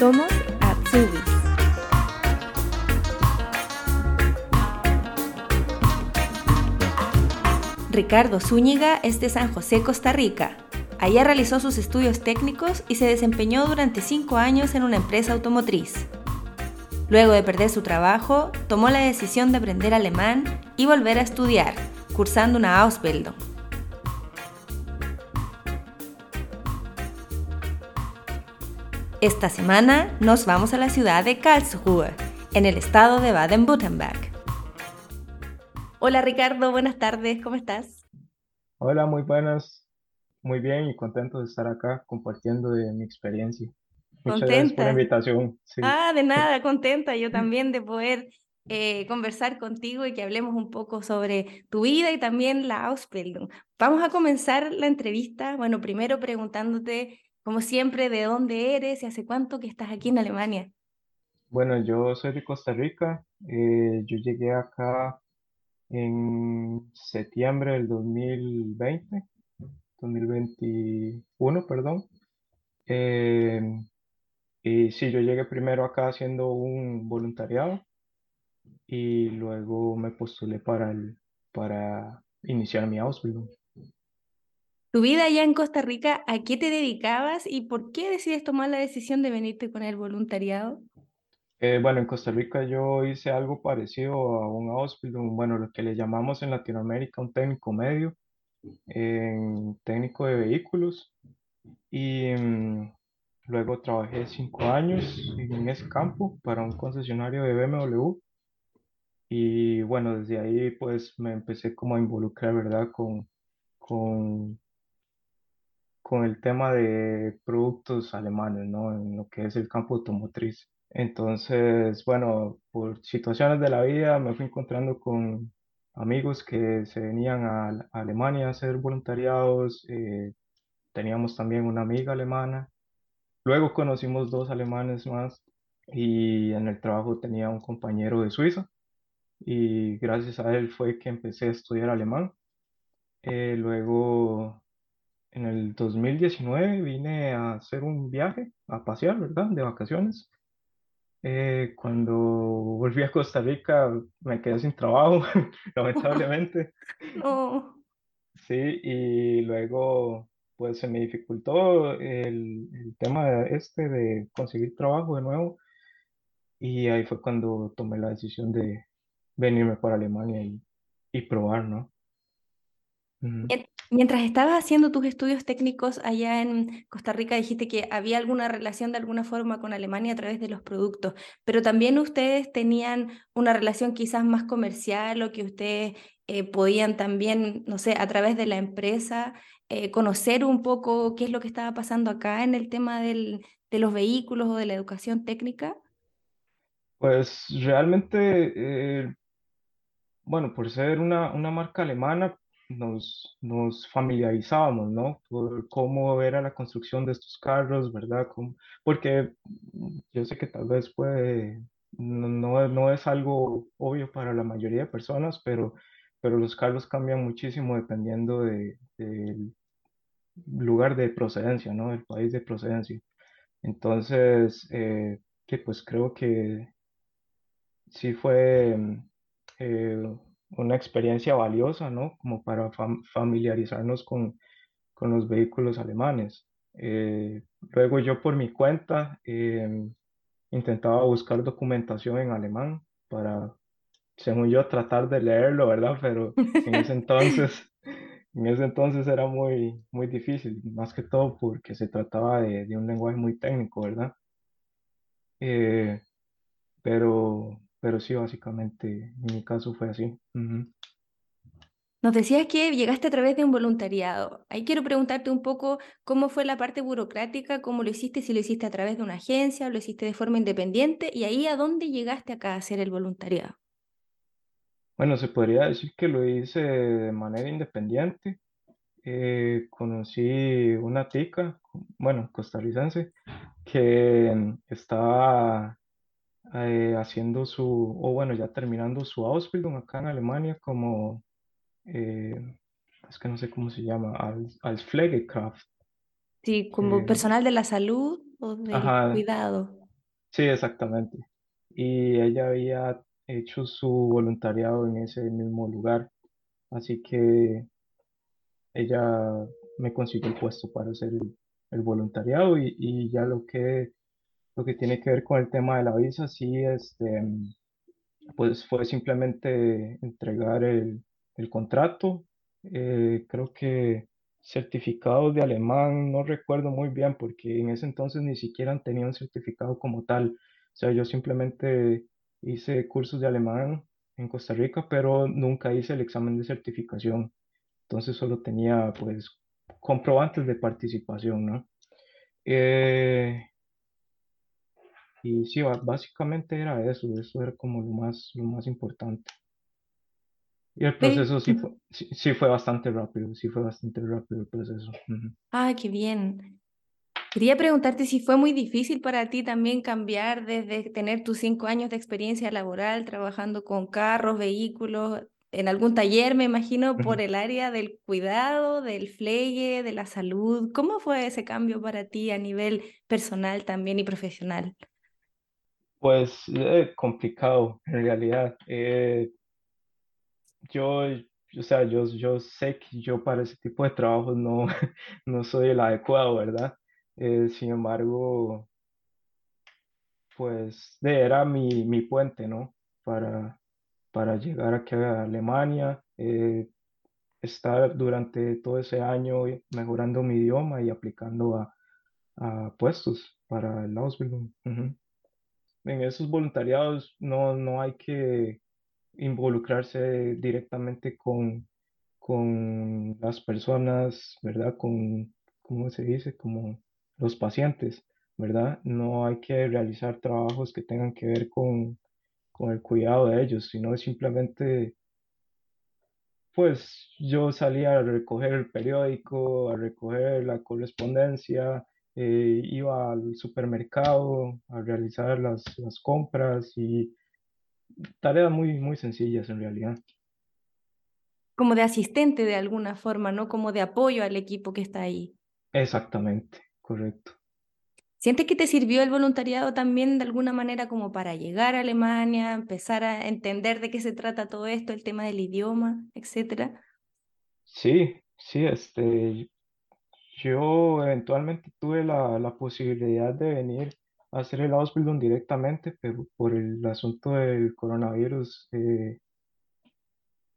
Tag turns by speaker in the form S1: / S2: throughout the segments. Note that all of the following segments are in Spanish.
S1: Somos Atsubis. Ricardo Zúñiga es de San José, Costa Rica. Allá realizó sus estudios técnicos y se desempeñó durante cinco años en una empresa automotriz. Luego de perder su trabajo, tomó la decisión de aprender alemán y volver a estudiar, cursando una Ausbildung. Esta semana nos vamos a la ciudad de Karlsruhe, en el estado de Baden-Württemberg. Hola Ricardo, buenas tardes, ¿cómo estás?
S2: Hola, muy buenas, muy bien y contento de estar acá compartiendo de mi experiencia. Muchas gracias por la
S1: ¿Contenta?
S2: invitación. Sí,
S1: Ah, de nada, contenta yo también de poder eh, conversar contigo y que hablemos un poco sobre tu vida y también la Ausbildung. Vamos a comenzar la entrevista, bueno, primero preguntándote, como siempre, de dónde eres y hace cuánto que estás aquí en Alemania.
S2: bueno, yo soy de Costa Rica. eh, yo llegué acá en septiembre del 2020, 2021, perdón. Eh, y sí, yo llegué primero acá haciendo un voluntariado y luego me postulé para para iniciar mi Ausbildung.
S1: Tu vida allá en Costa Rica, ¿a qué te dedicabas y por qué decides tomar la decisión de venirte con el voluntariado?
S2: Eh, bueno, en Costa Rica yo hice algo parecido a un Ausbildung, bueno, lo que le llamamos en Latinoamérica un técnico medio, en técnico de vehículos, y mm, luego trabajé cinco años en ese campo para un concesionario de BMW, y bueno, desde ahí pues me empecé como a involucrar, ¿verdad? Con, con, con el tema de productos alemanes, ¿no? En lo que es el campo automotriz. Entonces, bueno, por situaciones de la vida me fui encontrando con amigos que se venían a, a Alemania a hacer voluntariados. eh, teníamos también una amiga alemana. Luego conocimos dos alemanes más y en el trabajo tenía un compañero de Suiza y gracias a él fue que empecé a estudiar alemán. Eh, luego, en el 2019 vine a hacer un viaje, a pasear, ¿verdad? De vacaciones. Eh, cuando volví a Costa Rica me quedé sin trabajo, lamentablemente.
S1: No.
S2: Sí, y luego pues se me dificultó el, el tema este de conseguir trabajo de nuevo y ahí fue cuando tomé la decisión de venirme para Alemania y, y probar, ¿no? Ujú.
S1: Mien- Mientras estabas haciendo tus estudios técnicos allá en Costa Rica, dijiste que había alguna relación de alguna forma con Alemania a través de los productos, pero también ustedes tenían una relación quizás más comercial o que ustedes eh, podían también, no sé, a través de la empresa eh, conocer un poco qué es lo que estaba pasando acá en el tema de los vehículos o de la educación técnica.
S2: Pues realmente eh, Bueno, por ser una marca alemana, nos, familiarizábamos, ¿no? Por cómo era la construcción de estos carros, ¿verdad? Porque yo sé que tal vez puede, no, no, es algo obvio para la mayoría de personas, pero, pero los carros cambian muchísimo dependiendo de, del lugar de procedencia, ¿no? El país de procedencia. Entonces, eh, que pues creo que sí fue eh, una experiencia valiosa, ¿no? Como para fam- familiarizarnos con, con los vehículos alemanes. Eh, luego yo por mi cuenta em, intentaba buscar documentación en alemán para, según yo, tratar de leerlo, ¿verdad? Pero en ese entonces, en ese entonces era muy, muy difícil, más que todo porque se trataba de, de un lenguaje muy técnico, ¿verdad? Eh, pero, pero sí, básicamente, en mi caso fue así.
S1: Nos decías que llegaste a través de un voluntariado. Ahí quiero preguntarte un poco cómo fue la parte burocrática, cómo lo hiciste, si lo hiciste a través de una agencia, lo hiciste de forma independiente y ahí a dónde llegaste acá a hacer el voluntariado.
S2: Bueno, se podría decir que lo hice de manera independiente. Eh, conocí una tica, bueno, costarricense, que estaba eh, haciendo su, o bueno, ya terminando su Ausbildung acá en Alemania como, eh, es que no sé cómo se llama, als, als Pflegekraft.
S1: Sí, como
S2: Eh,
S1: personal de la salud o
S2: ajá,
S1: cuidado.
S2: Sí, exactamente. Y ella había hecho su voluntariado en ese mismo lugar, así que ella me consiguió el puesto para hacer el, el voluntariado y, y ya lo que, lo que tiene que ver con el tema de la visa, sí, este, pues fue simplemente entregar el, el contrato. Eh, creo que certificados de alemán, no recuerdo muy bien porque en ese entonces ni siquiera tenía un certificado como tal. O sea, yo simplemente hice cursos de alemán en Costa Rica, pero nunca hice el examen de certificación. Entonces solo tenía pues comprobantes de participación, ¿no? Eh, y sí, ba- básicamente era eso, eso era como lo más, lo más importante. Y el proceso sí fue, sí, sí fue bastante rápido, sí fue bastante rápido el proceso. Ujú.
S1: Ah, qué bien. Quería preguntarte si fue muy difícil para ti también cambiar desde tener tus cinco años de experiencia laboral trabajando con carros, vehículos, en algún taller, me imagino, por el área del cuidado, del flegue, de la salud. ¿Cómo fue ese cambio para ti a nivel personal también y profesional?
S2: Pues eh, complicado en realidad. Eh, yo, o sea, yo, yo sé que yo para ese tipo de trabajos no, no soy el adecuado, ¿verdad? Eh, sin embargo, pues era mi, mi puente, ¿no? Para, para llegar aquí a Alemania, estar durante todo ese año mejorando mi idioma y aplicando a, a puestos para el Ausbildung. En esos voluntariados no, no hay que involucrarse directamente con, con las personas, ¿verdad? Con, ¿cómo se dice? Como los pacientes, ¿verdad? No hay que realizar trabajos que tengan que ver con, con el cuidado de ellos, sino simplemente, pues yo salía a recoger el periódico, a recoger la correspondencia, eh, iba al supermercado a realizar las, las compras y tareas muy, muy sencillas en realidad.
S1: Como de asistente de alguna forma, ¿no? Como de apoyo al equipo que está ahí.
S2: Exactamente, correcto.
S1: ¿Sientes que te sirvió el voluntariado también de alguna manera como para llegar a Alemania, empezar a entender de qué se trata todo esto, el tema del idioma, etcétera?
S2: Sí, sí, este, yo eventualmente tuve la, la posibilidad de venir a hacer el Ausbildung directamente, pero por el asunto del coronavirus eh,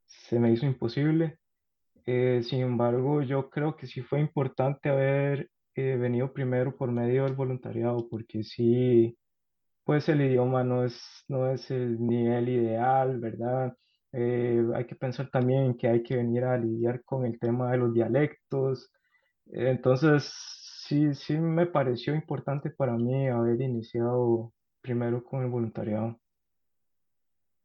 S2: se me hizo imposible. Eh, sin embargo, yo creo que sí fue importante haber eh, venido primero por medio del voluntariado, porque sí, pues el idioma no es, no es el nivel ideal, ¿verdad? Eh, hay que pensar también que hay que venir a lidiar con el tema de los dialectos. Entonces, sí, sí me pareció importante para mí haber iniciado primero con el voluntariado.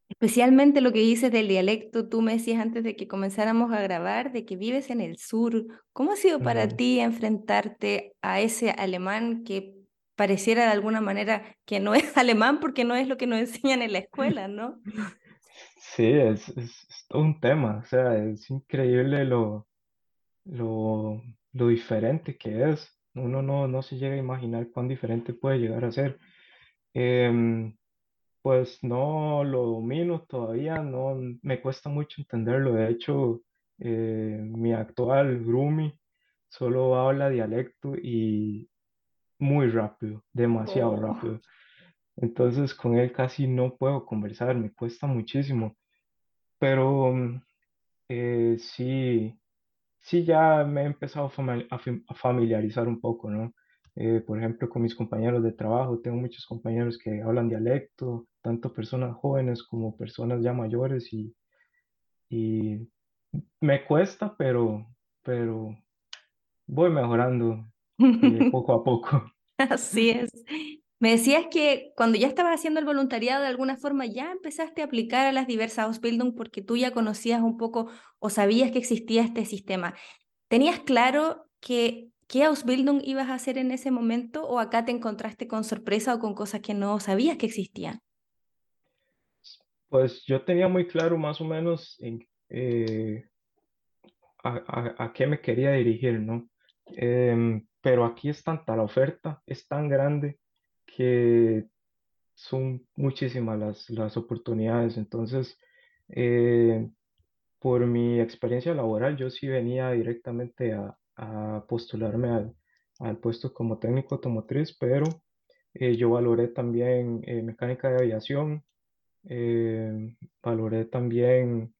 S1: Especialmente lo que dices del dialecto, tú me decías antes de que comenzáramos a grabar, de que vives en el sur. ¿Cómo ha sido para ti enfrentarte a ese alemán que pareciera de alguna manera que no es alemán porque no es lo que nos enseñan en la escuela, ¿no?
S2: Sí, es, es, es todo un tema, o sea, es increíble lo, lo, lo diferente que es. Uno no, no se llega a imaginar cuán diferente puede llegar a ser. Em, pues no lo domino todavía, no me cuesta mucho entenderlo. De hecho, eh, mi actual roomie solo habla dialecto y muy rápido, demasiado
S1: Oh.
S2: rápido. Entonces con él casi no puedo conversar, me cuesta muchísimo. Pero mm, eh, sí. Sí, ya me he empezado a fami- a fam- a familiarizar un poco, ¿no? Eh, por ejemplo, con mis compañeros de trabajo, tengo muchos compañeros que hablan dialecto, tanto personas jóvenes como personas ya mayores y, y me cuesta, pero, pero voy mejorando eh, poco a poco.
S1: Así es. Me decías que cuando ya estabas haciendo el voluntariado, de alguna forma ya empezaste a aplicar a las diversas Ausbildung porque tú ya conocías un poco o sabías que existía este sistema. ¿Tenías claro que qué Ausbildung ibas a hacer en ese momento o acá te encontraste con sorpresa o con cosas que no sabías que existían?
S2: Pues yo tenía muy claro más o menos en, eh, a qué me quería dirigir, ¿no? Em, pero aquí es tanta la oferta, es tan grande que son muchísimas las, las oportunidades. Entonces, eh, por mi experiencia laboral, yo sí venía directamente a, a postularme al, al puesto como técnico automotriz, pero eh, yo valoré también eh, mecánica de aviación, valoré también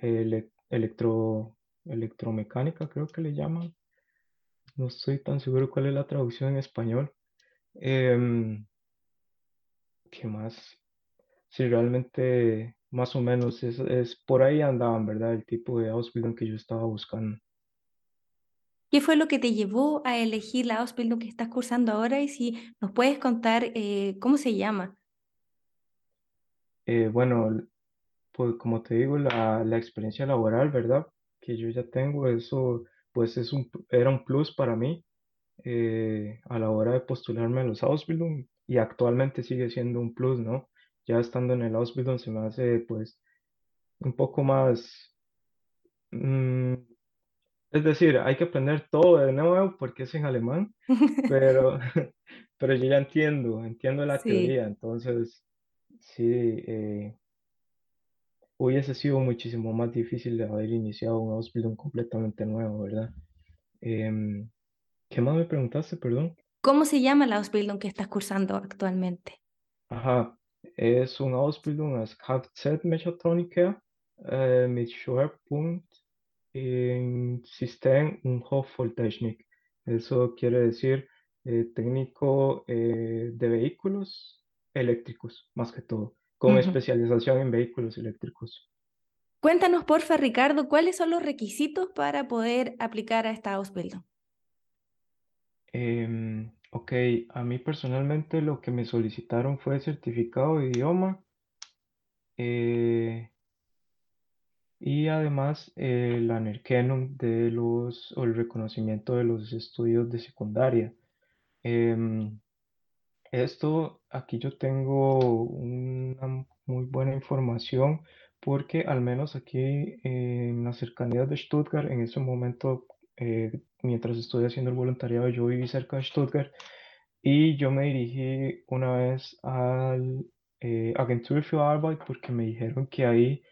S2: ele- electro, electromecánica, creo que le llaman. No estoy tan seguro cuál es la traducción en español. Em, ¿qué más? Sí, realmente más o menos es, es por ahí andaban, ¿verdad? El tipo de Ausbildung que yo estaba buscando.
S1: ¿Qué fue lo que te llevó a elegir la Ausbildung que estás cursando ahora? Y si nos puedes contar eh, cómo se llama.
S2: Eh, bueno, pues como te digo, la, la experiencia laboral, ¿verdad? Que yo ya tengo, eso pues es un, era un plus para mí eh, a la hora de postularme a los Ausbildung y actualmente sigue siendo un plus, ¿no? Ya estando en el Ausbildung se me hace pues un poco más, mm, es decir, hay que aprender todo de nuevo porque es en alemán, pero, pero yo ya entiendo, entiendo la
S1: Sí.
S2: teoría, entonces sí, eh, hubiese sido muchísimo más difícil de haber iniciado un Ausbildung completamente nuevo, ¿verdad? Em, ¿qué más me preguntaste, perdón?
S1: ¿Cómo se llama la Ausbildung que estás cursando actualmente?
S2: Aha, es una Ausbildung als Kfz-Mechatroniker äh, mit Schwerpunkt en System- und Hochvolttechnik. Eso quiere decir eh, técnico eh, de vehículos eléctricos, más que todo, con especialización en vehículos eléctricos.
S1: Cuéntanos, porfa, Ricardo, ¿cuáles son los requisitos para poder aplicar a esta Ausbildung?
S2: Em, ok, a mí personalmente lo que me solicitaron fue certificado de idioma eh, y además eh, el Anerkennung de los, o el reconocimiento de los estudios de secundaria. Em, esto, aquí yo tengo una muy buena información porque al menos aquí en las cercanías de Stuttgart, en ese momento, eh, mientras estoy haciendo el voluntariado, yo viví cerca de Stuttgart y yo me dirigí una vez al eh, Agentur für Arbeit porque me dijeron que ahí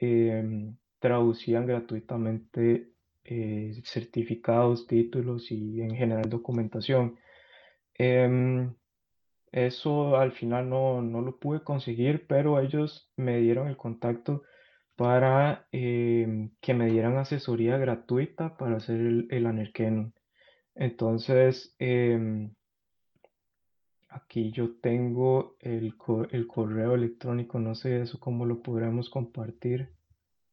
S2: em, traducían gratuitamente eh, certificados, títulos y en general documentación. Em, eso al final no, no lo pude conseguir, pero ellos me dieron el contacto para em, que me dieran asesoría gratuita para hacer el, el. Entonces, em, aquí yo tengo el, el correo electrónico, no sé eso cómo lo podremos compartir.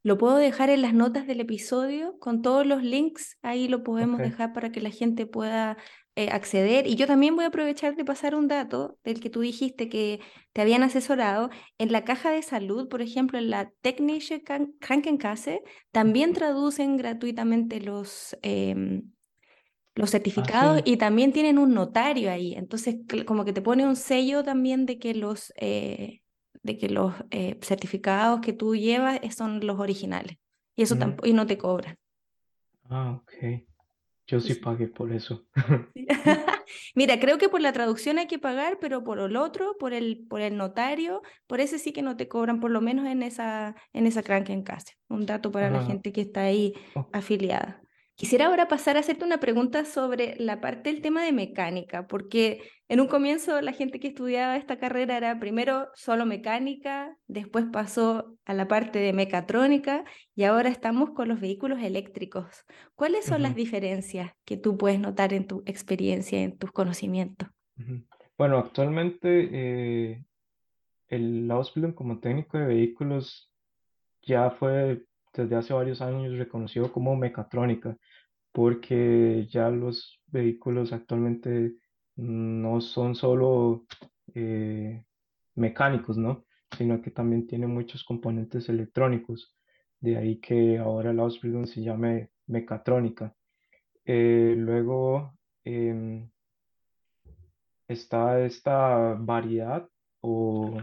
S1: Lo puedo dejar en las notas del episodio con todos los links, ahí lo podemos dejar para que la gente pueda eh, acceder. Y yo también voy a aprovechar de pasar un dato del que tú dijiste que te habían asesorado. En la caja de salud, por ejemplo, en la Technische Kran- Krankenkasse, también traducen gratuitamente los, em, los
S2: ah,
S1: certificados
S2: sí.
S1: y también tienen un notario ahí. Entonces, como que te pone un sello también de que los, eh, de que los eh, certificados que tú llevas son los originales. Y eso
S2: Mm,
S1: tampoco, y no te cobran.
S2: ah, ok. Yo sí pagué por eso.
S1: Mira, creo que por la traducción hay que pagar, pero por el otro, por el, por el notario, por ese sí que no te cobran, por lo menos en esa, en esa Krankenkasse. Un dato para la
S2: Ah,
S1: gente que está ahí afiliada. Quisiera ahora pasar a hacerte una pregunta sobre la parte del tema de mecánica, porque en un comienzo la gente que estudiaba esta carrera era primero solo mecánica, después pasó a la parte de mecatrónica y ahora estamos con los vehículos eléctricos. ¿Cuáles son las diferencias que tú puedes notar en tu experiencia, en tus conocimientos?
S2: Bueno, actualmente eh, el Ausbildung como técnico de vehículos ya fue desde hace varios años reconocido como mecatrónica, porque ya los vehículos actualmente no son solo eh, mecánicos, ¿no? Sino que también tienen muchos componentes electrónicos. De ahí que ahora la Ausbildung se llame mecatrónica. Eh, luego em, está esta variedad, o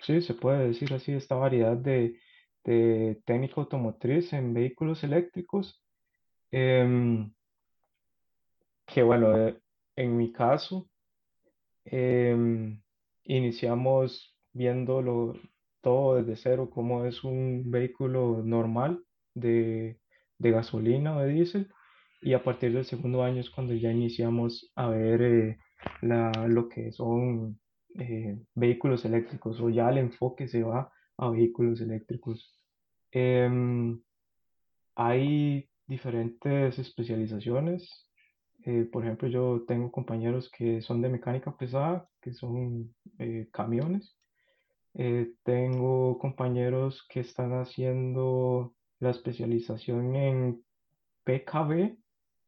S2: sí, se puede decir así, esta variedad de, de técnica automotriz en vehículos eléctricos, em, que bueno, eh, en mi caso, em, iniciamos viéndolo todo desde cero, cómo es un vehículo normal de, de gasolina o de diésel. Y a partir del segundo año es cuando ya iniciamos a ver eh, la, lo que son eh, vehículos eléctricos o ya el enfoque se va a vehículos eléctricos. Em, hay diferentes especializaciones. eh, por ejemplo, yo tengo compañeros que son de mecánica pesada, que son eh, camiones. Eh, tengo compañeros que están haciendo la especialización en PKB,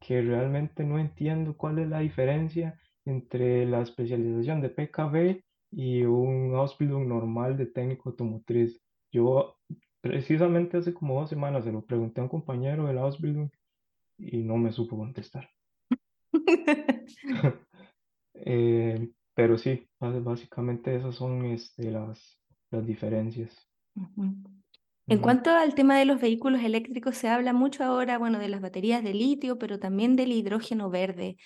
S2: que realmente no entiendo cuál es la diferencia entre la especialización de PKB y un Ausbildung normal de técnico automotriz. Yo precisamente hace como dos semanas se lo pregunté a un compañero de la Ausbildung y no me supo contestar. Eh, pero sí, básicamente esas son este, las, las diferencias.
S1: En cuanto al tema de los vehículos eléctricos, se habla mucho ahora, bueno, de las baterías de litio, pero también del hidrógeno verde.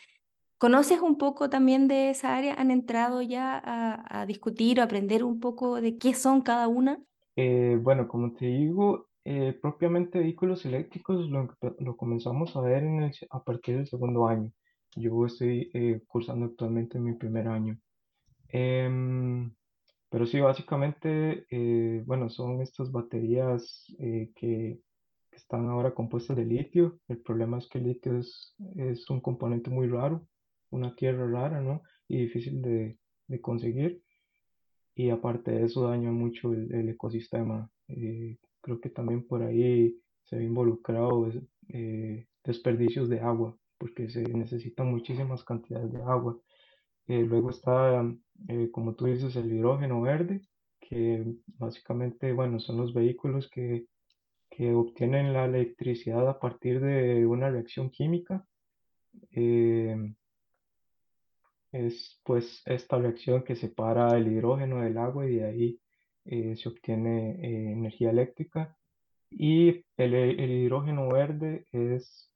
S1: ¿Conoces un poco también de esa área? ¿Han entrado ya a, a discutir o aprender un poco de qué son cada una?
S2: Eh, bueno, como te digo, eh, propiamente vehículos eléctricos lo, lo comenzamos a ver en el a partir del segundo año. Yo estoy eh, cursando actualmente mi primer año. Em, pero sí, básicamente, eh, bueno, son estas baterías eh, que están ahora compuestas de litio. El problema es que el litio es, es un componente muy raro, una tierra rara, ¿no? Y difícil de, de conseguir y aparte de eso daña mucho el, el ecosistema. Eh, creo que también por ahí se ve involucrado eh, desperdicios de agua, porque se necesitan muchísimas cantidades de agua. Eh, luego está, eh, como tú dices, el hidrógeno verde, que básicamente, bueno, son los vehículos que, que obtienen la electricidad a partir de una reacción química. Eh, es pues esta reacción que separa el hidrógeno del agua y de ahí eh, se obtiene eh, energía eléctrica. Y el, el hidrógeno verde es,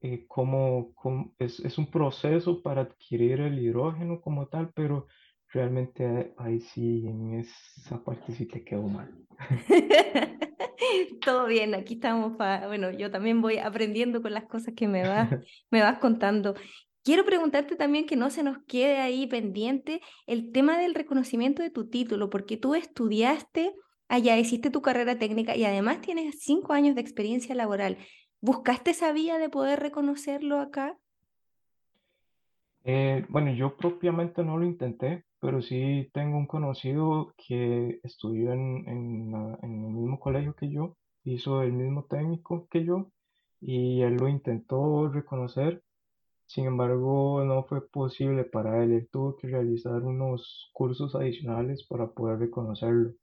S2: eh, como, como- es, es un proceso para adquirir el hidrógeno como tal, pero realmente ahí sí, en esa parte sí te quedó mal.
S1: Todo bien, aquí estamos para, bueno, yo también voy aprendiendo con las cosas que me vas, me vas contando. Quiero preguntarte también que no se nos quede ahí pendiente el tema del reconocimiento de tu título, porque tú estudiaste allá, hiciste tu carrera técnica y además tienes cinco años de experiencia laboral. ¿Buscaste esa vía de poder reconocerlo acá?
S2: Eh, bueno, yo propiamente no lo intenté, pero sí tengo un conocido que estudió en, el mismo colegio que yo, hizo el mismo técnico que yo y él lo intentó reconocer, sin embargo no fue posible para él, él tuvo que realizar unos cursos adicionales para poder reconocerlo.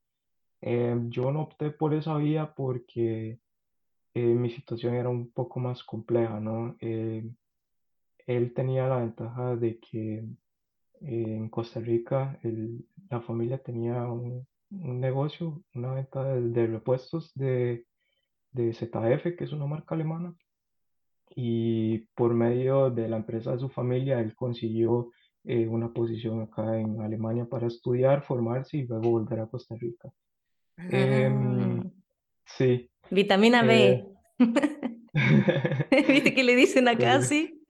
S2: Eh, yo no opté por esa vía porque eh, mi situación era un poco más compleja, ¿no? Eh, él tenía la ventaja de que en Costa Rica, el- la familia tenía un, negocio, una venta de, de repuestos de, de ZF, que es una marca alemana, y por medio de la empresa de su familia, él consiguió eh, una posición acá en Alemania para estudiar, formarse y luego volver a Costa Rica.
S1: Ah,
S2: Em, sí,
S1: vitamina
S2: eh,
S1: B. ¿Viste que le dicen acá, sí?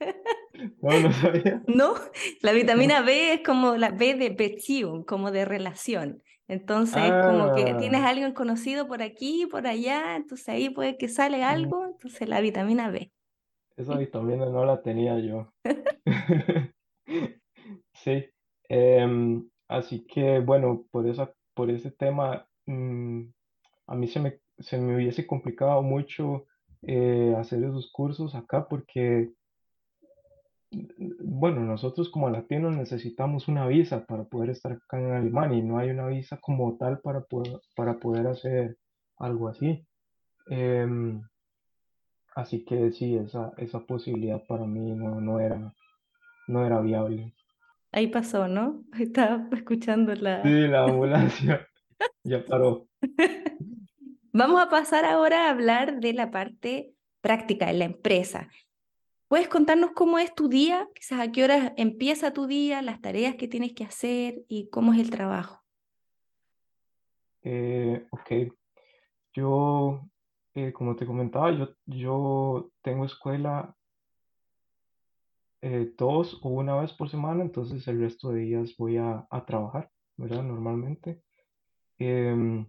S2: No, no sabía.
S1: No, la vitamina B es como la B de Beziehung, como de relación. Entonces, como que tienes
S2: Ah,
S1: a alguien conocido por aquí, por allá, entonces ahí puede que sale algo, entonces la vitamina B.
S2: esa vitamina no la tenía yo. Sí, em, así que bueno, por esa, por ese tema, mm, a mí se me, se me hubiese complicado mucho eh, hacer esos cursos acá porque, bueno, nosotros como latinos necesitamos una visa para poder estar acá en Alemania y no hay una visa como tal para poder, para poder hacer algo así. Em, así que sí, esa, esa posibilidad para mí no, no era, no era viable.
S1: Ahí pasó, ¿no? Estaba escuchando
S2: Sí,
S1: la...
S2: la ambulancia ya paró.
S1: Vamos a pasar ahora a hablar de la parte práctica en la empresa. ¿Puedes contarnos cómo es tu día? Quizás a qué hora empieza tu día, las tareas que tienes que hacer y cómo es el trabajo.
S2: Eh, ok, yo, eh, como te comentaba, yo, yo tengo escuela eh, dos o una vez por semana, entonces el resto de días voy a, a trabajar, ¿verdad? Normalmente. Em,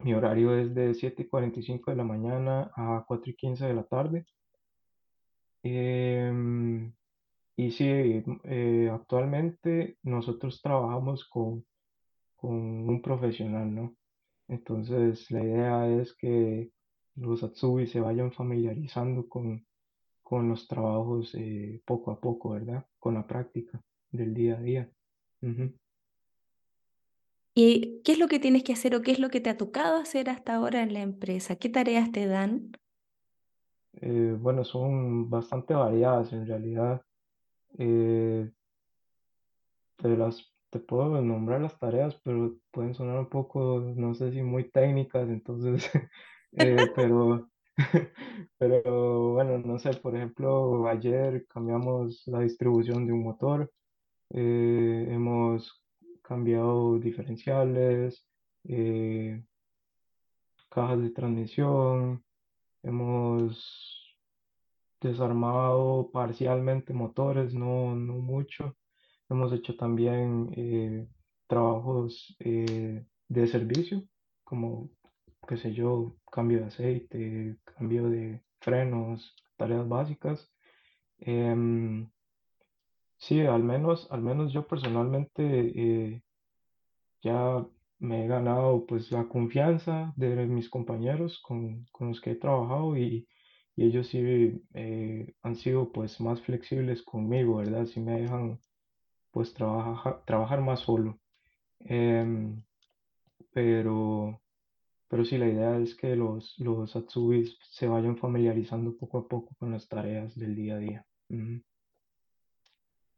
S2: mi horario es de 7 y 45 de la mañana a 4 y 15 de la tarde. Em, y sí, eh, actualmente nosotros trabajamos con, con un profesional, ¿no? Entonces la idea es que los Atsubi se vayan familiarizando con, con los trabajos eh, poco a poco, ¿verdad? Con la práctica del día a día. Ujú.
S1: ¿Y qué es lo que tienes que hacer o qué es lo que te ha tocado hacer hasta ahora en la empresa? ¿Qué tareas te dan?
S2: Eh, bueno, son bastante variadas en realidad. Eh, te las, te puedo nombrar las tareas, pero pueden sonar un poco, no sé si muy técnicas, entonces, eh, pero, pero bueno, no sé, por ejemplo, ayer cambiamos la distribución de un motor, eh, hemos cambiado diferenciales, eh, cajas de transmisión, hemos desarmado parcialmente motores, no, no mucho. Hemos hecho también trabajos de servicio, como, qué sé yo, cambio de aceite, cambio de frenos, tareas básicas. Em, sí, al menos, al menos yo personalmente eh, ya me he ganado pues la confianza de mis compañeros con, con los que he trabajado y, y ellos sí eh, han sido pues más flexibles conmigo, ¿verdad? Sí me dejan pues trabaja- trabajar más solo. Em, pero, pero sí, la idea es que los, los Atsubis se vayan familiarizando poco a poco con las tareas del día a día. Ujú.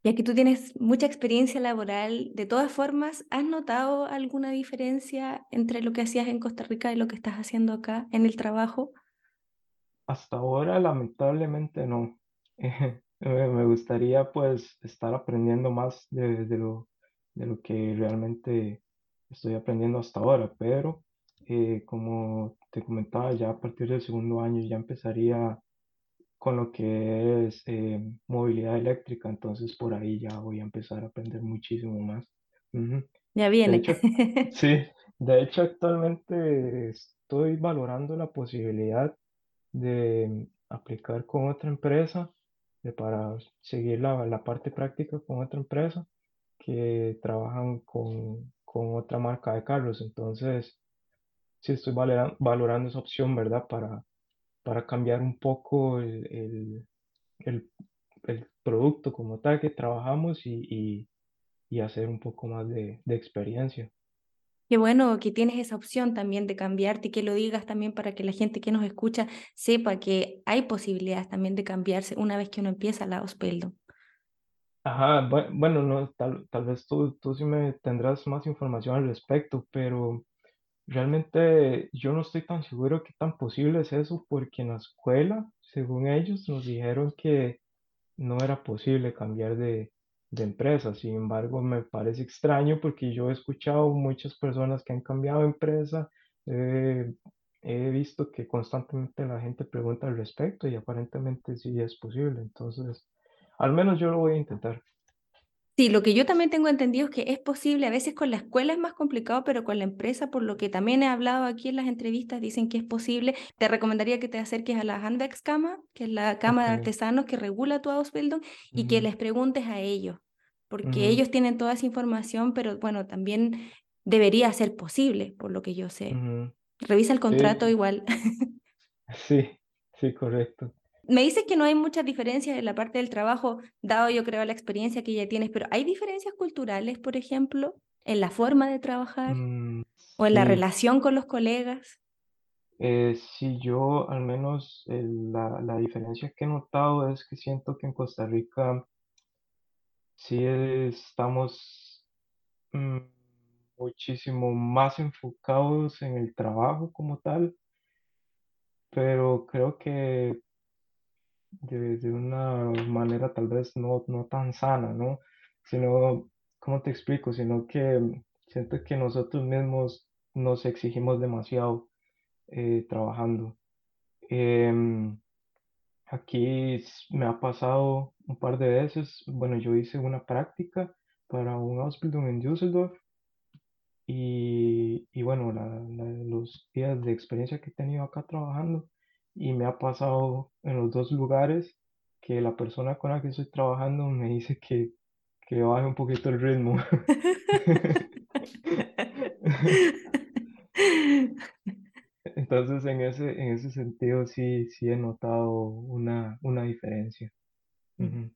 S1: Ya que tú tienes mucha experiencia laboral, de todas formas, ¿has notado alguna diferencia entre lo que hacías en Costa Rica y lo que estás haciendo acá en el trabajo?
S2: Hasta ahora, lamentablemente, no. Eh, me gustaría pues estar aprendiendo más de, de lo, de lo que realmente estoy aprendiendo hasta ahora, pero eh, como te comentaba, ya a partir del segundo año ya empezaría con lo que es eh, movilidad eléctrica, entonces por ahí ya voy a empezar a aprender muchísimo más. Ujú.
S1: Ya
S2: De
S1: viene.
S2: hecho, sí, de hecho actualmente estoy valorando la posibilidad de aplicar con otra empresa, de para seguir la, la parte práctica con otra empresa que trabajan con, con otra marca de carros. Entonces, sí estoy valora- valorando esa opción, ¿verdad? Para, para cambiar un poco el, el, el- el producto como tal que trabajamos y, y- y hacer un poco más de, de experiencia.
S1: Qué bueno que tienes esa opción también de cambiarte y que lo digas también para que la gente que nos escucha sepa que hay posibilidades también de cambiarse una vez que uno empieza la Ausbildung.
S2: Ajá, bue- bueno, no, tal, tal vez tú, tú sí me tendrás más información al respecto, pero realmente yo no estoy tan seguro que tan posible es eso, porque en la escuela, según ellos, nos dijeron que no era posible cambiar de, de empresa. Sin embargo, me parece extraño porque yo he escuchado muchas personas que han cambiado de empresa, eh, he visto que constantemente la gente pregunta al respecto y aparentemente sí es posible. Entonces, al menos yo lo voy a intentar.
S1: Sí, lo que yo también tengo entendido es que es posible, a veces con la escuela es más complicado, pero con la empresa, por lo que también he hablado aquí en las entrevistas, dicen que es posible. Te recomendaría que te acerques a la Handwerkskammer, que es la. Cámara de Artesanos que regula tu Ausbildung, y que les preguntes a ellos, porque ellos tienen toda esa información, pero bueno, también debería ser posible, por lo que yo sé. Revisa el contrato
S2: Sí,
S1: igual.
S2: sí, sí, correcto.
S1: Me dices que no hay muchas diferencias en la parte del trabajo, dado yo creo la experiencia que ya tienes, pero ¿hay diferencias culturales, por ejemplo, en la forma de trabajar
S2: Mm,
S1: o en la relación con los colegas?
S2: eh, sí, yo al menos eh, la, la diferencia que he notado es que siento que en Costa Rica sí estamos mm, muchísimo más enfocados en el trabajo como tal, pero creo que de, de una manera tal vez no, no tan sana, ¿no? Sino, ¿cómo te explico? Sino que siento que nosotros mismos nos exigimos demasiado eh, trabajando. Em, aquí me ha pasado un par de veces, bueno, yo hice una práctica para un Ausbildung en Düsseldorf y, y bueno, la- la- los días de experiencia que he tenido acá trabajando y me ha pasado en los dos lugares que la persona con la que estoy trabajando me dice que, que baje un poquito el ritmo. Entonces, en ese, en ese sentido, sí, sí he notado una, una diferencia. Ujú.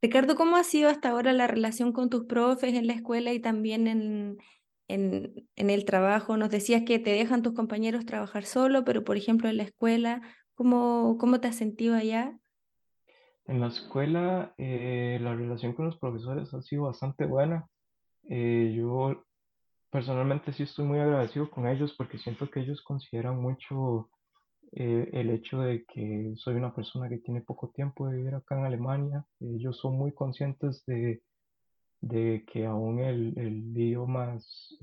S1: Ricardo, ¿cómo ha sido hasta ahora la relación con tus profes en la escuela y también en, en, en el trabajo? Nos decías que te dejan tus compañeros trabajar solo, pero por ejemplo en la escuela, ¿cómo, cómo te has sentido allá?
S2: En la escuela, eh, la relación con los profesores ha sido bastante buena. Eh, yo personalmente sí estoy muy agradecido con ellos porque siento que ellos consideran mucho eh, el hecho de que soy una persona que tiene poco tiempo de vivir acá en Alemania. Ellos son muy conscientes de, de que aún el, el idioma es,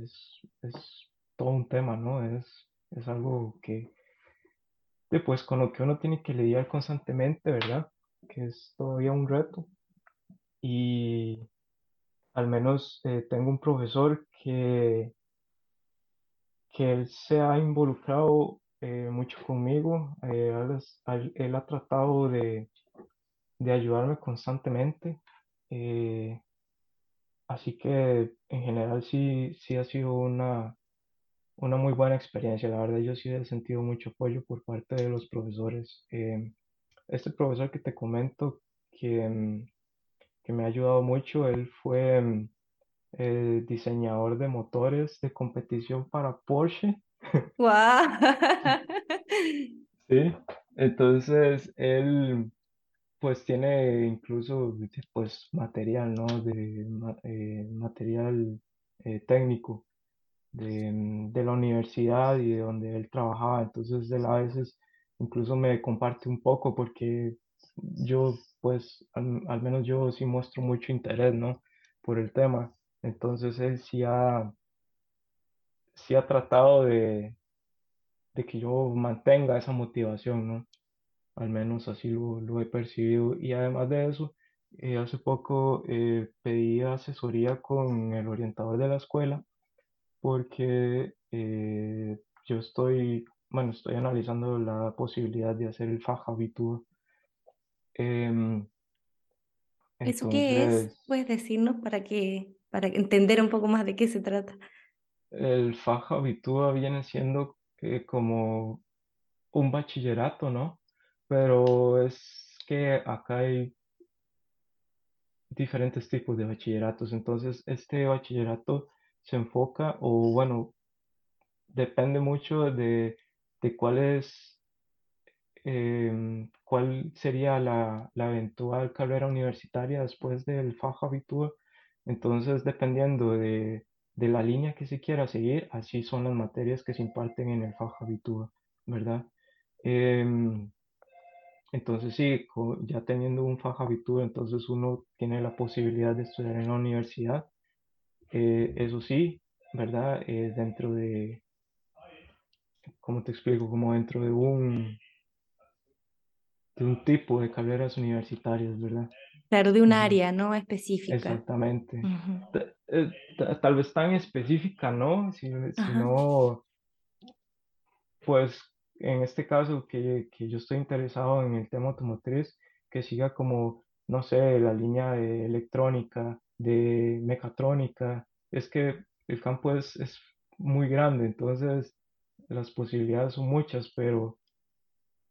S2: es, todo un tema, ¿no? Es, es algo que, después con lo que uno tiene que lidiar constantemente, ¿verdad? Que es todavía un reto. Y al menos eh, tengo un profesor que, que él se ha involucrado eh, mucho conmigo. eh, él, ha tratado de, de ayudarme constantemente. Así que en general sí, sí ha sido una, una muy buena experiencia. La verdad yo sí he sentido mucho apoyo por parte de los profesores. Eh, este profesor que te comento que, mm, que me ha ayudado mucho, él fue mm, el diseñador de motores de competición para Porsche.
S1: ¡Guau!
S2: Sí, entonces él pues tiene incluso pues material, ¿no? De eh, material eh, técnico de, mm, de la universidad y de donde él trabajaba. Entonces él a veces incluso me comparte un poco porque yo pues al, al menos yo sí muestro mucho interés, ¿no? Por el tema. Entonces él sí ha, sí ha tratado de, de que yo mantenga esa motivación, ¿no? Al menos así lo, lo he percibido. Y además de eso, eh, hace poco eh, pedí asesoría con el orientador de la escuela porque eh, yo estoy, bueno, estoy analizando la posibilidad de hacer el Fachabitur. Em,
S1: ¿Eso qué es? ¿Puedes decirnos para que, para entender un poco más de qué se trata?
S2: el Fachabitur viene siendo como un bachillerato, ¿no? Pero es que acá hay diferentes tipos de bachilleratos. Entonces, este bachillerato se enfoca, o bueno, depende mucho de, de cuál em, cuál sería la, la eventual carrera universitaria después del Fachabitur. Entonces, dependiendo de, de la línea que se quiera seguir, así son las materias que se imparten en el Fachabitur, ¿verdad? Em, entonces sí, ya teniendo un Fachabitur, entonces uno tiene la posibilidad de estudiar en la universidad. Eh, eso sí, ¿verdad? Eh, dentro de, ¿cómo te explico? Como dentro de un, de un tipo de carreras universitarias, ¿verdad?
S1: Claro, de un área, ¿no? Específica.
S2: Exactamente. Eh, ta- Tal vez tan específica, ¿no? Si, no, Pues en este caso que, que yo estoy interesado en el tema automotriz, que siga como, no sé, la línea de electrónica, de mecatrónica, es que el campo es, es muy grande, entonces las posibilidades son muchas, pero,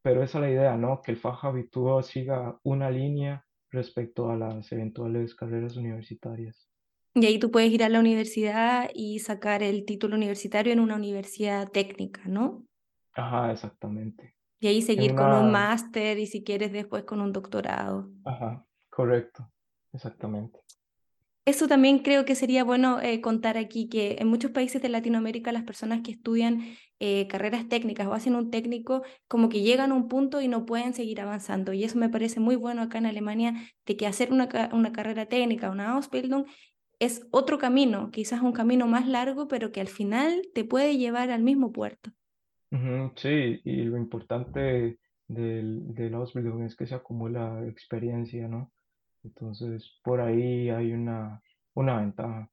S2: pero esa es la idea, ¿no? Que el faja habitúa siga una línea respecto a las eventuales carreras universitarias.
S1: Y ahí tú puedes ir a la universidad y sacar el título universitario en una universidad técnica, ¿no?
S2: Ajá, exactamente.
S1: Y ahí seguir con un máster y si quieres después con un doctorado.
S2: ajá, correcto, exactamente.
S1: Eso también creo que sería bueno eh, contar aquí, que en muchos países de Latinoamérica las personas que estudian eh, carreras técnicas o hacen un técnico, como que llegan a un punto y no pueden seguir avanzando. Y eso me parece muy bueno acá en Alemania, de que hacer una, una carrera técnica, una Ausbildung, es otro camino, quizás un camino más largo, pero que al final te puede llevar al mismo puerto.
S2: Ujú, sí, y lo importante del, del Ausbildung es que se acumula experiencia, ¿no? Entonces, por ahí hay una, una ventaja.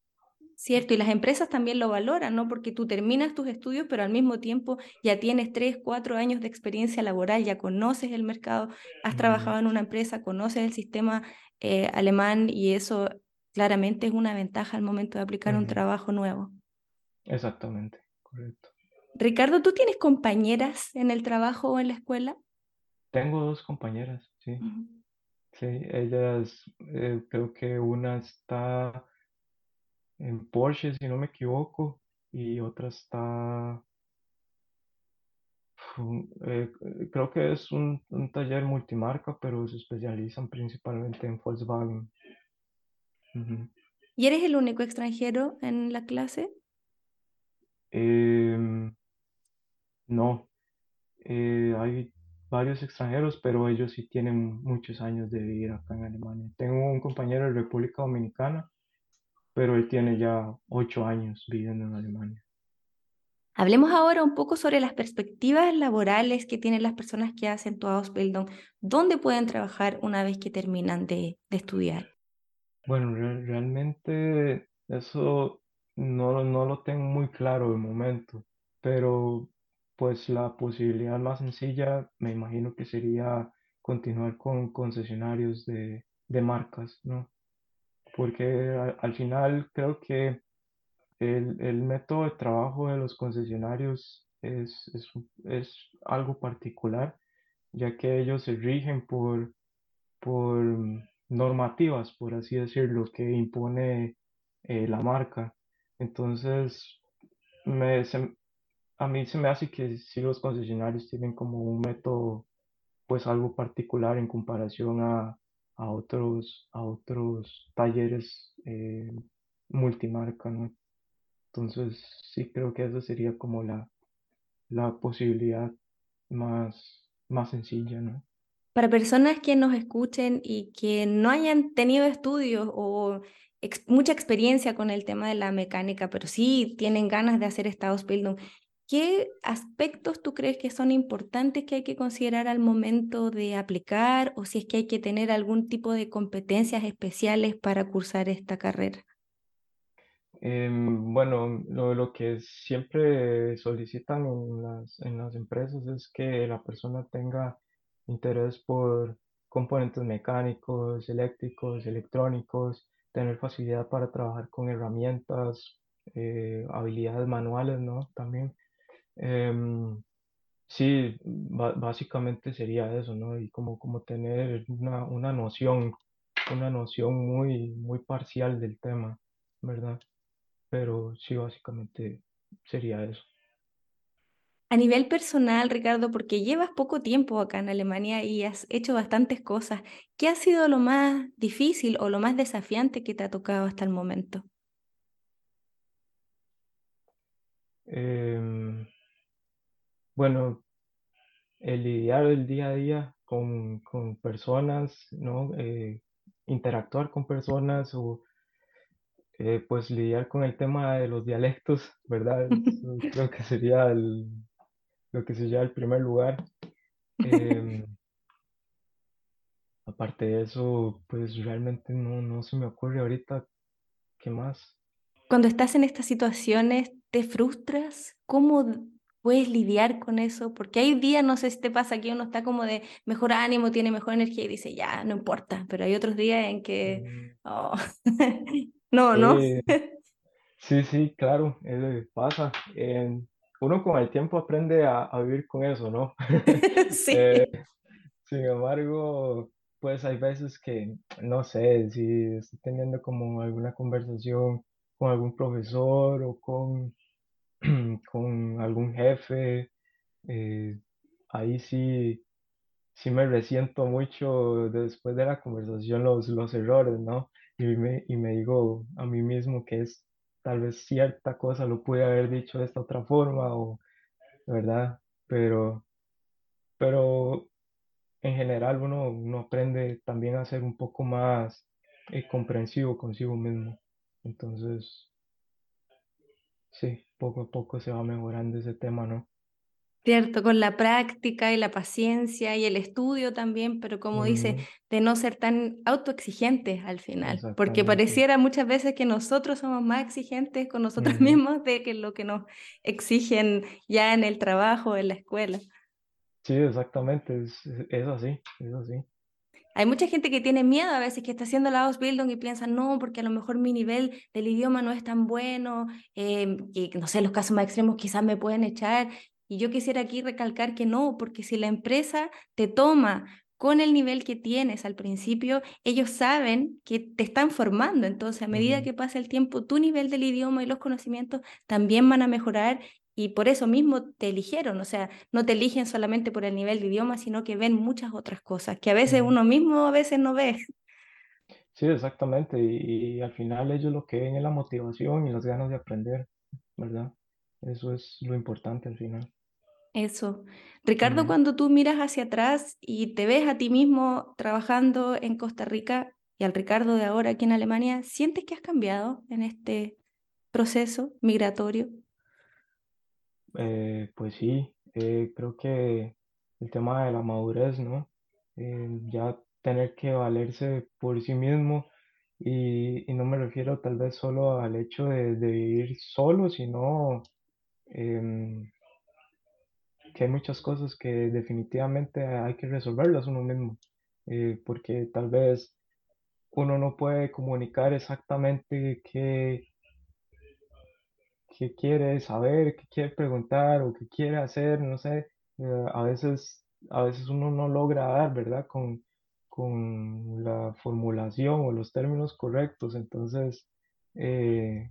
S1: Cierto, y las empresas también lo valoran, ¿no? Porque tú terminas tus estudios, pero al mismo tiempo ya tienes tres, cuatro años de experiencia laboral, ya conoces el mercado, has trabajado en una empresa, conoces el sistema eh, alemán y eso claramente es una ventaja al momento de aplicar un
S2: ujú,
S1: trabajo nuevo.
S2: Exactamente, correcto.
S1: Ricardo, ¿tú tienes compañeras en el trabajo o en la escuela?
S2: Tengo dos compañeras, sí, sí, ellas, eh, creo que una está en Porsche, si no me equivoco, y otra está, fu- eh, creo que es un, un taller multimarca, pero se especializan principalmente en Volkswagen.
S1: ¿Y eres el único extranjero en la clase?
S2: Em, no, eh, hay varios extranjeros, pero ellos sí tienen muchos años de vivir acá en Alemania. Tengo un compañero de República Dominicana, pero él tiene ya ocho años viviendo en Alemania.
S1: Hablemos ahora un poco sobre las perspectivas laborales que tienen las personas que hacen tu Ausbildung. ¿Dónde pueden trabajar una vez que terminan de, de estudiar?
S2: Bueno, re- realmente eso no, no lo tengo muy claro de momento, pero pues la posibilidad más sencilla me imagino que sería continuar con concesionarios de, de marcas, ¿no? Porque al final creo que el, el método de trabajo de los concesionarios es, es, es algo particular, ya que ellos se rigen por por normativas, por así decirlo, que impone eh, la marca. Entonces, me, a mí se me hace que si los concesionarios tienen como un método, pues algo particular en comparación a, a otros, a otros talleres eh, multimarca, ¿no? Entonces, sí creo que esa sería como la, la posibilidad más, más sencilla, ¿no?
S1: Para personas que nos escuchen y que no hayan tenido estudios o mucha experiencia con el tema de la mecánica, pero sí tienen ganas de hacer esta Ausbildung, ¿qué aspectos tú crees que son importantes que hay que considerar al momento de aplicar o si es que hay que tener algún tipo de competencias especiales para cursar esta carrera?
S2: Em, bueno, lo, lo que siempre solicitan en las, empresas es que la persona tenga interés por componentes mecánicos, eléctricos, electrónicos, tener facilidad para trabajar con herramientas, eh, habilidades manuales, ¿no? También. Em, sí, básicamente sería eso, ¿no? Y como, como tener una, una noción, una noción muy, muy parcial del tema, ¿verdad? Pero sí, básicamente sería eso.
S1: A nivel personal, Ricardo, porque llevas poco tiempo acá en Alemania y has hecho bastantes cosas, ¿qué ha sido lo más difícil o lo más desafiante que te ha tocado hasta el momento?
S2: Em, bueno, el lidiar el día a día con, con personas, ¿no? Eh, interactuar con personas o eh, pues lidiar con el tema de los dialectos, ¿verdad? Eso creo que sería el- lo que sería el primer lugar. Em, aparte de eso, pues realmente no, no se me ocurre ahorita qué más.
S1: Cuando estás en estas situaciones, ¿te frustras? ¿Cómo puedes lidiar con eso? Porque hay días, no sé si te pasa que uno está como de mejor ánimo, tiene mejor energía y dice, ya, no importa, pero hay otros días en que,
S2: Mm,
S1: oh, no, no.
S2: Sí, Sí, sí, claro, eso pasa. Eh, uno con el tiempo aprende a, a vivir con eso, ¿no? Eh,
S1: Sí.
S2: sin embargo, pues hay veces que, no sé, si estoy teniendo como alguna conversación con algún profesor o con, con algún jefe, eh, ahí sí, sí me resiento mucho después de la conversación los, los errores, ¿no? y me, y me digo a mí mismo que es tal vez cierta cosa lo pude haber dicho de esta otra forma o, ¿verdad? Pero, pero en general uno, uno aprende también a ser un poco más eh, comprensivo consigo mismo. Entonces, sí, poco a poco se va mejorando ese tema, ¿no?
S1: Cierto, con la práctica y la paciencia y el estudio también, pero como dice, de no ser tan autoexigentes al final, porque pareciera muchas veces que nosotros somos más exigentes con nosotros mismos de que lo que nos exigen ya en el trabajo, en la escuela.
S2: Sí, exactamente, es, es así, es así.
S1: Hay mucha gente que tiene miedo a veces que está haciendo la Ausbildung y piensa, no, porque a lo mejor mi nivel del idioma no es tan bueno, eh, y no sé, los casos más extremos quizás me pueden echar. Y yo quisiera aquí recalcar que no, porque si la empresa te toma con el nivel que tienes al principio, ellos saben que te están formando. Entonces, a medida que pasa el tiempo, tu nivel del idioma y los conocimientos también van a mejorar y por eso mismo te eligieron, o sea, no te eligen solamente por el nivel de idioma, sino que ven muchas otras cosas que a veces uno mismo a veces no ve.
S2: Sí, exactamente, y, y al final ellos lo que ven es la motivación y las ganas de aprender, ¿verdad? Eso es lo importante al final.
S1: Eso. Ricardo, cuando tú miras hacia atrás y te ves a ti mismo trabajando en Costa Rica y al Ricardo de ahora aquí en Alemania, ¿sientes que has cambiado en este proceso migratorio?
S2: Eh, pues sí, eh, creo que el tema de la madurez, ¿no? Eh, ya tener que valerse por sí mismo y, y no me refiero tal vez solo al hecho de, de vivir solo, sino em, que hay muchas cosas que definitivamente hay que resolverlas uno mismo, porque tal vez uno no puede comunicar exactamente qué, qué quiere saber, qué quiere preguntar o qué quiere hacer, no sé, eh, a veces, a veces uno no logra dar, ¿verdad? Con, con la formulación o los términos correctos, entonces, eh,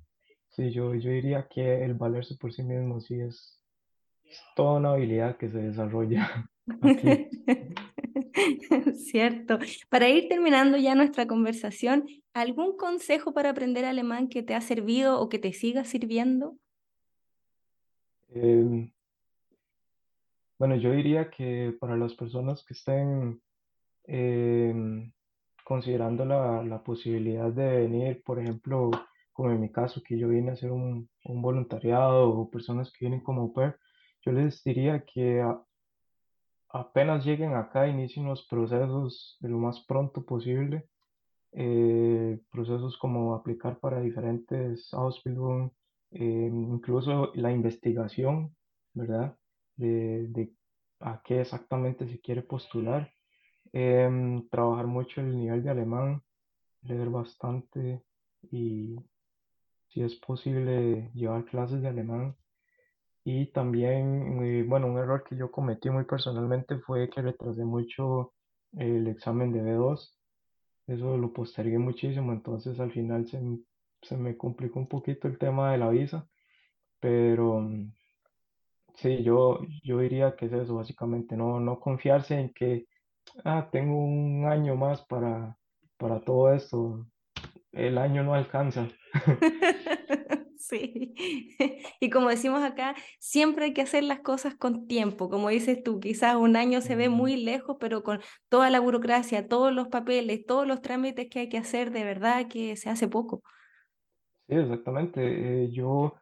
S2: sí, yo, yo diría que el valerse por sí mismo sí es, es toda una habilidad que se desarrolla aquí.
S1: Cierto. Para ir terminando ya nuestra conversación, ¿algún consejo para aprender alemán que te ha servido o que te siga sirviendo?
S2: Em, bueno, yo diría que para las personas que estén em, considerando la, la posibilidad de venir, por ejemplo, como en mi caso, que yo vine a hacer un, un voluntariado o personas que vienen como pair, yo les diría que apenas lleguen acá, inicien los procesos lo más pronto posible, eh, procesos como aplicar para diferentes Ausbildung, eh, incluso la investigación, ¿verdad? De, de a qué exactamente se quiere postular Em, trabajar mucho el nivel de alemán, leer bastante y si es posible llevar clases de alemán. Y también, eh, bueno, un error que yo cometí muy personalmente fue que retrasé mucho el examen de B2. Eso lo postergué muchísimo, entonces al final se, se me complicó un poquito el tema de la visa, pero mm, sí, yo, yo diría que es eso, básicamente, no, no confiarse en que Ah, tengo un año más para, para todo esto. El año no alcanza.
S1: Sí. Y como decimos acá, siempre hay que hacer las cosas con tiempo. Como dices tú, quizás un año se ve
S2: Ujú.
S1: muy lejos, pero con toda la burocracia, todos los papeles, todos los trámites que hay que hacer, de verdad que se hace poco.
S2: Sí, exactamente. Eh, yo,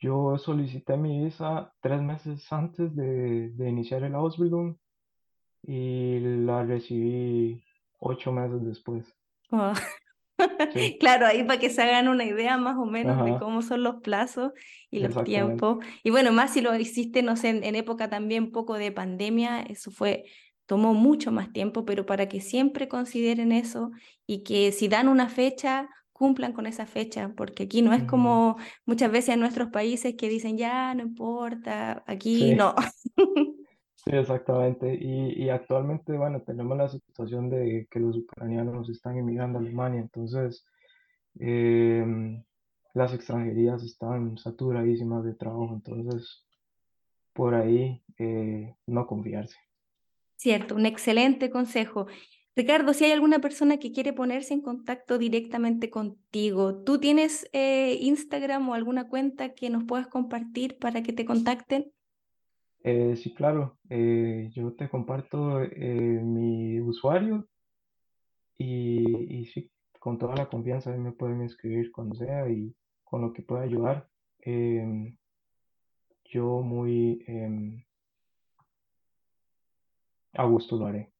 S2: yo solicité mi visa tres meses antes de, de iniciar el Ausbildung y la recibí ocho meses después.
S1: Oh,
S2: Sí,
S1: Claro, ahí para que se hagan una idea más o menos de cómo son los plazos y los tiempos. Y bueno, más si lo hiciste, no sé, en, en época también poco de pandemia, eso fue, tomó mucho más tiempo, pero para que siempre consideren eso y que si dan una fecha, cumplan con esa fecha, porque aquí no es como muchas veces en nuestros países que dicen, ya, no importa, aquí
S2: Sí,
S1: no.
S2: sí, exactamente. Y, y actualmente, bueno, tenemos la situación de que los ucranianos están emigrando a Alemania, entonces Em, las extranjerías están saturadísimas de trabajo, entonces por ahí eh, no confiarse.
S1: Cierto, un excelente consejo. Ricardo, si hay alguna persona que quiere ponerse en contacto directamente contigo, ¿tú tienes eh, Instagram o alguna cuenta que nos puedas compartir para que te contacten?
S2: Eh, sí, claro, eh, yo te comparto mi usuario y, y, sí, con toda la confianza me pueden escribir cuando sea y con lo que pueda ayudar. Em, yo muy em, a gusto lo haré.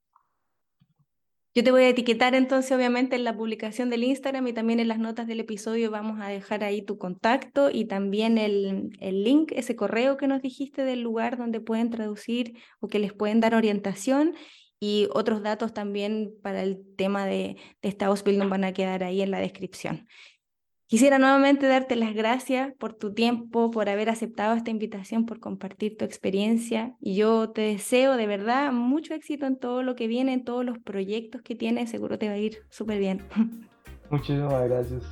S1: Yo te voy a etiquetar entonces obviamente en la publicación del Instagram y también en las notas del episodio vamos a dejar ahí tu contacto y también el, el, link, ese correo que nos dijiste del lugar donde pueden traducir o que les pueden dar orientación y otros datos también para el tema de, de esta van a quedar ahí en la descripción. Quisiera nuevamente darte las gracias por tu tiempo, por haber aceptado esta invitación, por compartir tu experiencia. Y yo te deseo de verdad mucho éxito en todo lo que viene, en todos los proyectos que tienes. Seguro te va a ir súper bien.
S2: Muchísimas gracias.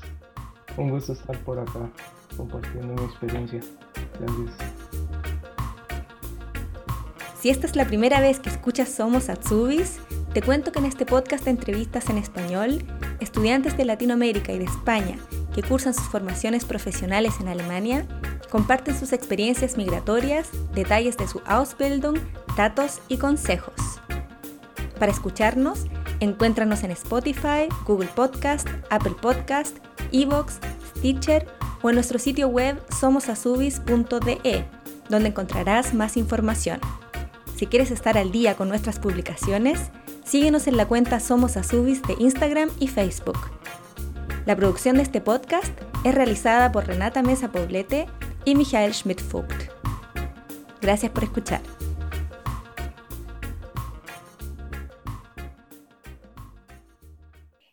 S2: Un gusto estar por acá compartiendo mi experiencia. Gracias.
S1: Si esta es la primera vez que escuchas Somos Atsubis, te cuento que en este podcast de entrevistas en español, estudiantes de Latinoamérica y de España que cursan sus formaciones profesionales en Alemania comparten sus experiencias migratorias, detalles de su Ausbildung, datos y consejos. Para escucharnos, encuéntranos en Spotify, Google Podcast, Apple Podcast, Evox, Stitcher o en nuestro sitio web somosasubis.de, donde encontrarás más información. Si quieres estar al día con nuestras publicaciones, síguenos en la cuenta Somos Asubis de Instagram y Facebook. La producción de este podcast es realizada por Renata Mesa Poblete y Michael Schmidt-Vogt. Gracias por escuchar.